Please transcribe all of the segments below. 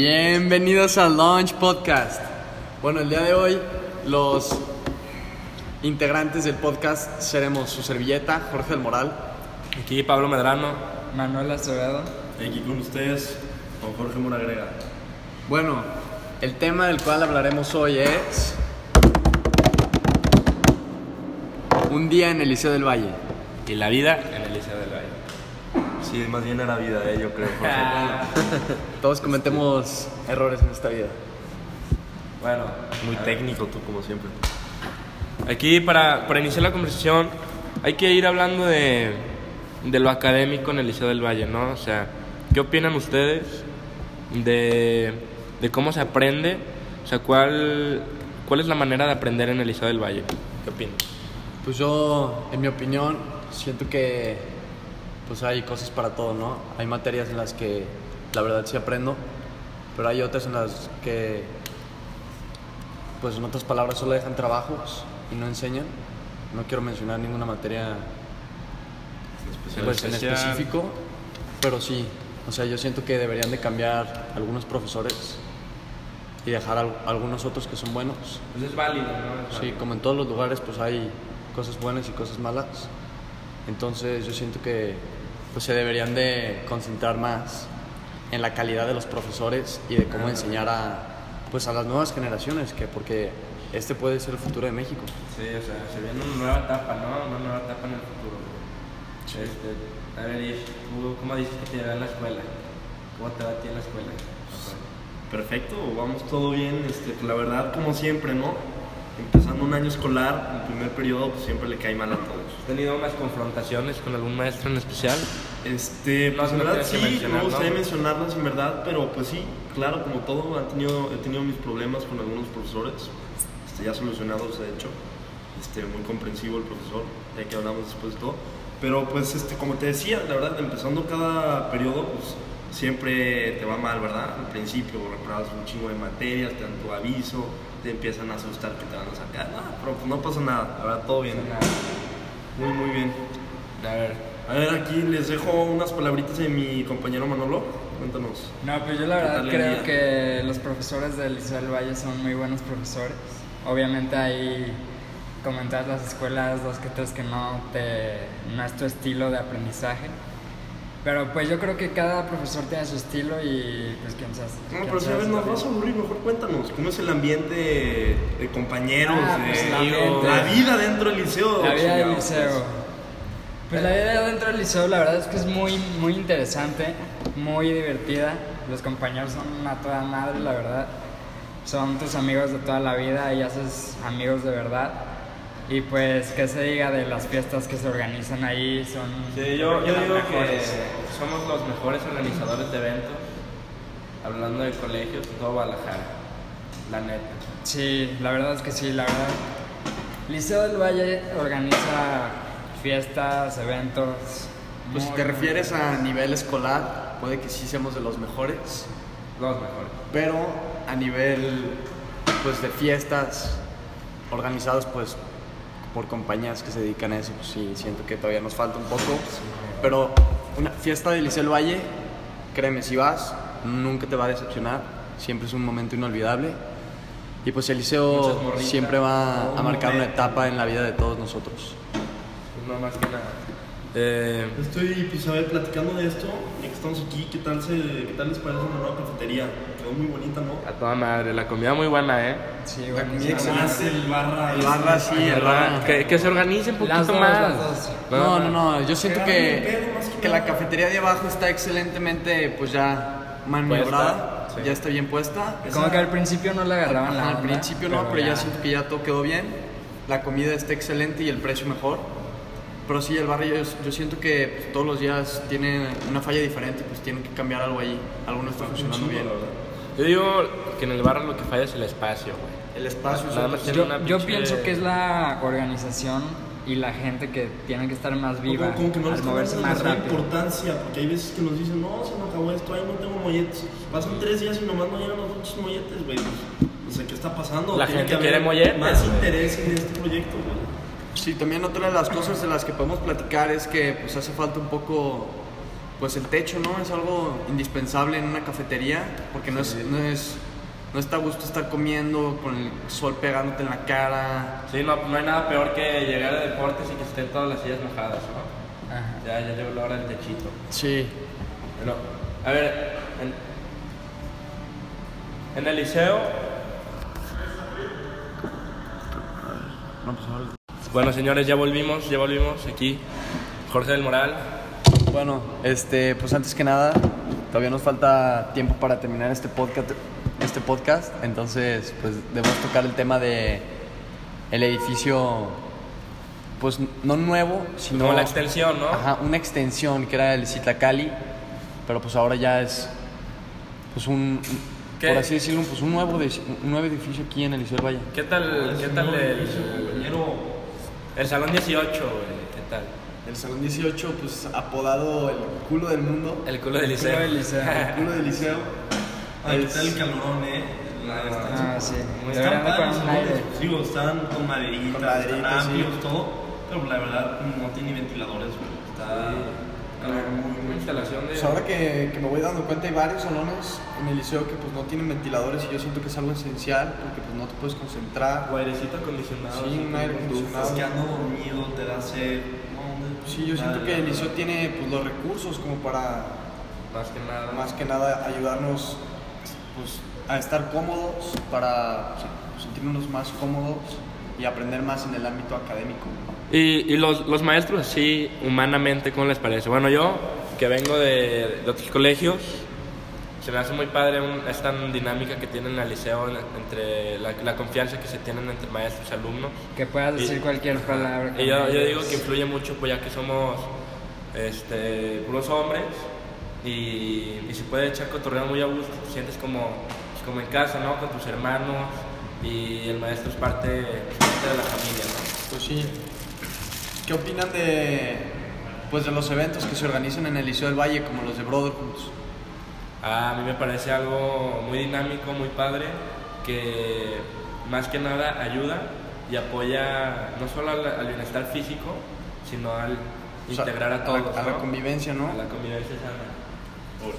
Bienvenidos al Launch Podcast. Bueno, el día de hoy los integrantes del podcast seremos su servilleta, Jorge del Moral. Aquí Pablo Medrano. Manuel Acevedo. Aquí con ustedes, con Jorge Moragrega. Bueno, el tema del cual hablaremos hoy es un día en el Liceo del Valle. Y la vida en el Liceo del Valle. Sí, más bien era vida, eh, yo creo. Jorge. Todos cometemos errores en esta vida. Bueno, Muy técnico tú, como siempre. aquí para, para iniciar la conversación hay que ir hablando de, de lo académico en el Liceo del Valle, ¿no? O sea, ¿qué opinan ustedes de, de cómo se aprende? O sea, ¿cuál, ¿cuál es la manera de aprender en el Liceo del Valle? ¿Qué opinan? Pues yo, en mi opinión, siento que pues hay cosas para todo, ¿no? Hay materias en las que la verdad sí aprendo, pero hay otras en las que, pues en otras palabras, solo dejan trabajos y no enseñan. No quiero mencionar ninguna materia pues, en específico, pero sí, o sea, yo siento que deberían de cambiar algunos profesores y dejar al- algunos otros que son buenos. Pues es válido, ¿no? Sí, como en todos los lugares, pues hay cosas buenas y cosas malas. Entonces yo siento que pues, se deberían de concentrar más en la calidad de los profesores y de cómo enseñar a, pues, a las nuevas generaciones, que porque este puede ser el futuro de México. Sí, o sea, se viene una nueva etapa, ¿no? Una nueva etapa en el futuro. Este, a ver, ¿tú cómo dices que te va en la escuela? ¿Cómo te va a ti en la escuela? Perfecto, vamos todo bien. Este, pues, la verdad, como siempre, ¿no? Empezando un año escolar, el primer periodo, pues siempre le cae mal a todos. ¿Has tenido unas confrontaciones con algún maestro en especial? Este, No, pues en no verdad sí, mencionar, me gustaría ¿no? mencionarlas en verdad, pero pues sí, claro, como todo, he tenido, he tenido mis problemas con algunos profesores, este, ya solucionados de hecho, este, muy comprensivo el profesor, ya que hablamos después de todo, pero pues este, como te decía, la verdad, empezando cada periodo, pues siempre te va mal, ¿verdad? Al principio reprobas un chingo de materias, te dan tu aviso, te empiezan a asustar que te van a sacar, no, pero pues no pasa nada, la verdad, todo bien, muy, muy bien. A ver, A ver, aquí les dejo unas palabritas de mi compañero Manolo. Cuéntanos. No, pues yo la ¿Qué verdad creo que los profesores del Liceo del Valle son muy buenos profesores. Obviamente hay comentar las escuelas, dos que tres que no, te, no es tu estilo de aprendizaje. Pero pues yo creo que cada profesor tiene su estilo y pues quién sabe. No, pero si a sabe ver, si nos vas a aburrir, mejor cuéntanos. ¿Cómo es el ambiente de compañeros, Ah, de pues, el amigos, ambiente. la vida dentro del liceo? La vida del liceo. Pues la vida dentro del liceo la verdad es que es muy, muy interesante, muy divertida. Los compañeros son una toda madre, la verdad. Son tus amigos de toda la vida y haces amigos de verdad. Y pues, ¿qué se diga de las fiestas que se organizan ahí? Son sí, yo, yo digo que somos los mejores organizadores de eventos, hablando de colegios, todo Guadalajara, la neta. Sí, la verdad es que sí, la verdad. Liceo del Valle organiza fiestas, eventos. Pues si te refieres a nivel escolar, puede que sí seamos de los mejores, Los mejores. pero a nivel pues de fiestas organizadas pues por compañías que se dedican a eso, pues sí, siento que todavía nos falta un poco. Pero una fiesta de Liceo Valle, créeme, si vas, nunca te va a decepcionar, siempre es un momento inolvidable. Y pues el liceo siempre va a marcar una etapa en la vida de todos nosotros. Pues no más que nada. Eh, Estoy, pues, a ver, platicando de esto, ya que estamos aquí, ¿qué tal, se, qué tal les parece una nueva cafetería? Quedó muy bonita, ¿no? a toda madre, la comida muy buena, ¿eh? Sí, La buenísimo. comida Más el barra. El barra, sí, el barra. Que, que se organice un poquito dos, más. No, no, no, yo siento que, que que la cafetería de abajo está excelentemente, pues ya maniobrada, sí. ya está bien puesta. Como que al principio no le agarraban la Ajá, al onda, principio no, pero ya siento que ya todo quedó bien. La comida está excelente y el precio mejor. Pero sí, el barrio yo, yo siento que pues, todos los días tiene una falla diferente, pues tienen que cambiar algo ahí. Algo no está funcionando bien. Yo digo que en el barrio lo que falla es el espacio, güey. El espacio es más tiene Yo, una yo pienso que es la organización y la gente que tiene que estar más viva Como, como que no al moverse más rápido. importancia, porque hay veces que nos dicen, no, se me acabó esto, ahí no tengo molletes. Pasan tres días y nomás no llegan los otros molletes, güey. No sé qué está pasando. La Tiene gente que quiere molletes, Más güey. interés en este proyecto, güey. Sí, también otra de las cosas de las que podemos platicar es que pues hace falta un poco pues el techo, ¿no? Es algo indispensable en una cafetería porque no, es, no, es, no está a gusto estar comiendo con el sol pegándote en la cara. Sí, no, no hay nada peor que llegar a deportes y que estén todas las sillas mojadas, ¿no? Ajá. Ya, ya llegó la hora del techito. Sí. Bueno, a ver, en, en el liceo. Bueno, señores, ya volvimos, ya volvimos aquí. Jorge del Moral. Bueno, este, pues antes que nada, todavía nos falta tiempo para terminar este podcast, este podcast, entonces pues debemos tocar el tema de el edificio, pues no nuevo, sino Como la extensión, ¿no? Ajá, una extensión que era el Citlacali, pero pues ahora ya es pues un, ¿Qué? por así decirlo, pues un nuevo, un nuevo edificio aquí en el Liceo del Valle. ¿Qué tal, qué tal el, compañero? el salón 18, güey? ¿Qué tal? El Salón 18, pues apodado el culo del mundo, El culo del liceo. Culo del liceo. culo del liceo. Ay, ¿qué Es- tal el calorón, eh? La- Ah, sí. Muy Están padres, aire. digo, están con maderitas, Con maderitas, están sí. amplios, todo, pero la verdad no tiene ventiladores, güey. Está Una instalación de. Pues ahora que, que me voy dando cuenta hay varios salones en el liceo que pues no tienen ventiladores y yo siento que es algo esencial porque pues no te puedes concentrar. O airecito acondicionado. Sí, así un aire acondicionado. Estás quedando dormido, te da sed. Sí, yo siento que el nada. liceo tiene pues los recursos como para Más que nada. más que nada ayudarnos pues a estar cómodos, para pues, sentirnos más cómodos y aprender más en el ámbito académico. Y, y los, los maestros, sí, humanamente, ¿cómo les parece? Bueno, yo, que vengo de, de otros colegios, se me hace muy padre un- esta dinámica que tienen al liceo en- entre la, la confianza que se tienen entre maestros y alumnos. Que puedas decir Y- cualquier palabra. Y yo, yo digo que influye mucho, pues ya que somos este, puros hombres y, y se puede echar cotorreo muy a gusto, te sientes como, pues, como en casa, ¿no? Con tus hermanos y el maestro es parte, parte de la familia, ¿no? Pues sí. ¿Qué opinan de pues de los eventos que se organizan en el Liceo del Valle como los de Brotherhoods? A mí me parece algo muy dinámico, muy padre, que más que nada ayuda y apoya no solo al, al bienestar físico, sino al O sea, integrar a todos. A la, ¿no? convivencia, ¿no? A la convivencia sana.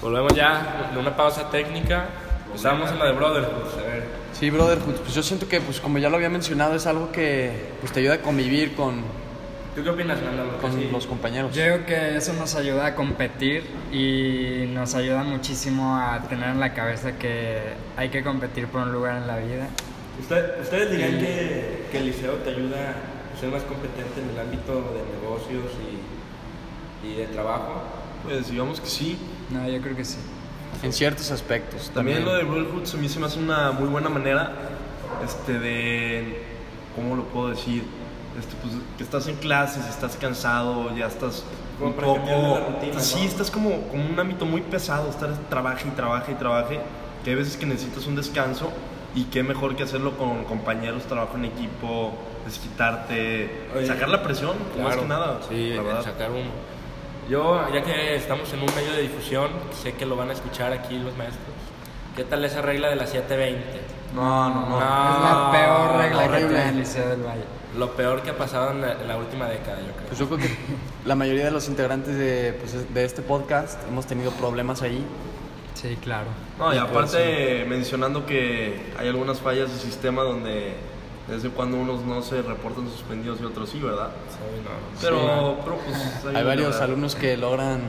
Volvemos ya de una pausa técnica. Estábamos en la de Brotherhood. A ver, Sí, Brotherhood. Pues yo siento que, pues como ya lo había mencionado, es algo que pues, te ayuda a convivir con, ¿tú qué opinas, Manolo? con Sí. los compañeros. Yo creo que eso nos ayuda a competir y nos ayuda muchísimo a tener en la cabeza que hay que competir por un lugar en la vida. ¿Usted- ¿Ustedes dirían que, que el liceo te ayuda a ser más competente en el ámbito de negocios y, y de trabajo? Pues digamos que sí. No, yo creo que sí. En ciertos aspectos. También lo de Brotherhood a mí se me hace una muy buena manera este, de. ¿Cómo lo puedo decir? Este, pues, que estás en clases, estás cansado, ya estás Como un poco. rutina, sí, ¿no? estás como, como un ámbito muy pesado, estar trabaje y trabaje y trabaje. Que hay veces que necesitas un descanso y qué mejor que hacerlo con compañeros, trabajo en equipo, desquitarte, Oye, sacar la presión, más que nada. Sí, sacar un... Yo, ya que estamos en un medio de difusión, sé que lo van a escuchar aquí los maestros. ¿Qué tal esa regla de las 720? No, no, no. No. es la peor regla que tiene el Liceo del Valle. Lo peor que ha pasado en la, en la última década, yo creo. Pues yo creo que la mayoría de los integrantes de, pues, de este podcast hemos tenido problemas ahí. Sí, claro. No, y pues, aparte mencionando que hay algunas fallas de sistema donde desde cuando unos no se reportan suspendidos y otros sí, ¿verdad? Sí, no. Pero, pero pues Hay varios verdad. alumnos que logran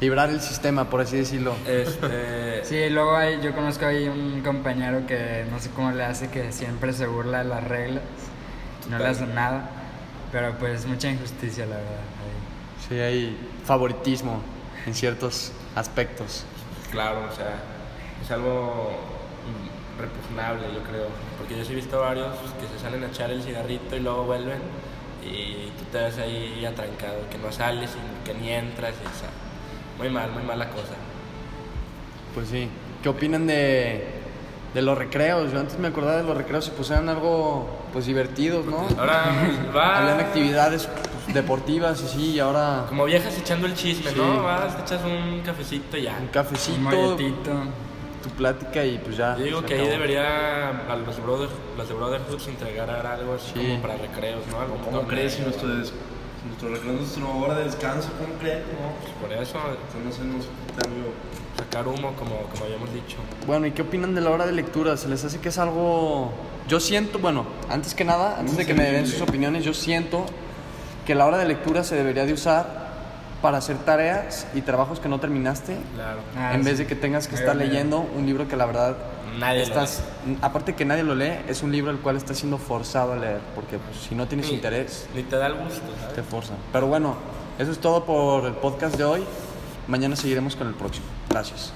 librar el sistema, por así decirlo. Este, Sí, luego hay, yo conozco ahí un compañero que no sé cómo le hace, que siempre se burla de las reglas, no le hace nada, pero pues mucha injusticia, la verdad. ahí. Sí, hay favoritismo en ciertos aspectos. Claro, o sea, es algo repugnable, yo creo. Porque yo sí he visto varios que se salen a echar el cigarrito y luego vuelven y tú te ves ahí atrancado, que no sales y que ni entras. Y, o sea, muy mal, muy mala cosa. Pues sí. ¿Qué opinan de, de los recreos? Yo antes me acordaba de los recreos y pues eran algo pues divertidos, ¿no? Ahora va. Habían actividades pues, deportivas y sí, y ahora Como viejas echando el chisme, Sí. ¿no? Vas, te echas un cafecito y ya. un Un cafecito, molletito. tu plática y pues ya. Yo digo que ahí debería a los brothers, los de Brotherhoods entregar algo así Sí. como para recreos, ¿no? Algo ¿Cómo crees si nuestro, des- Nuestro recreo es nuestra hora de descanso, ¿cómo crees? No, Pues por eso, o sea, no sé, no sé qué tal, yo. sacar humo, como, como habíamos dicho. Bueno, ¿y qué opinan de la hora de lectura? ¿Se les hace que es algo... Yo siento, bueno, antes que nada, antes de que me den sus opiniones, yo siento que la hora de lectura se debería de usar para hacer tareas y trabajos que no terminaste, Claro. Ah, en sí. vez de que tengas que estar leyendo un libro que la verdad Nadie lo estás, aparte que nadie lo lee, es un libro el cual estás siendo forzado a leer, porque pues, si no tienes Ni- interés, Ni te da el gusto, te forzan. Pero bueno, eso es todo por el podcast de hoy. Mañana seguiremos con el próximo. Gracias.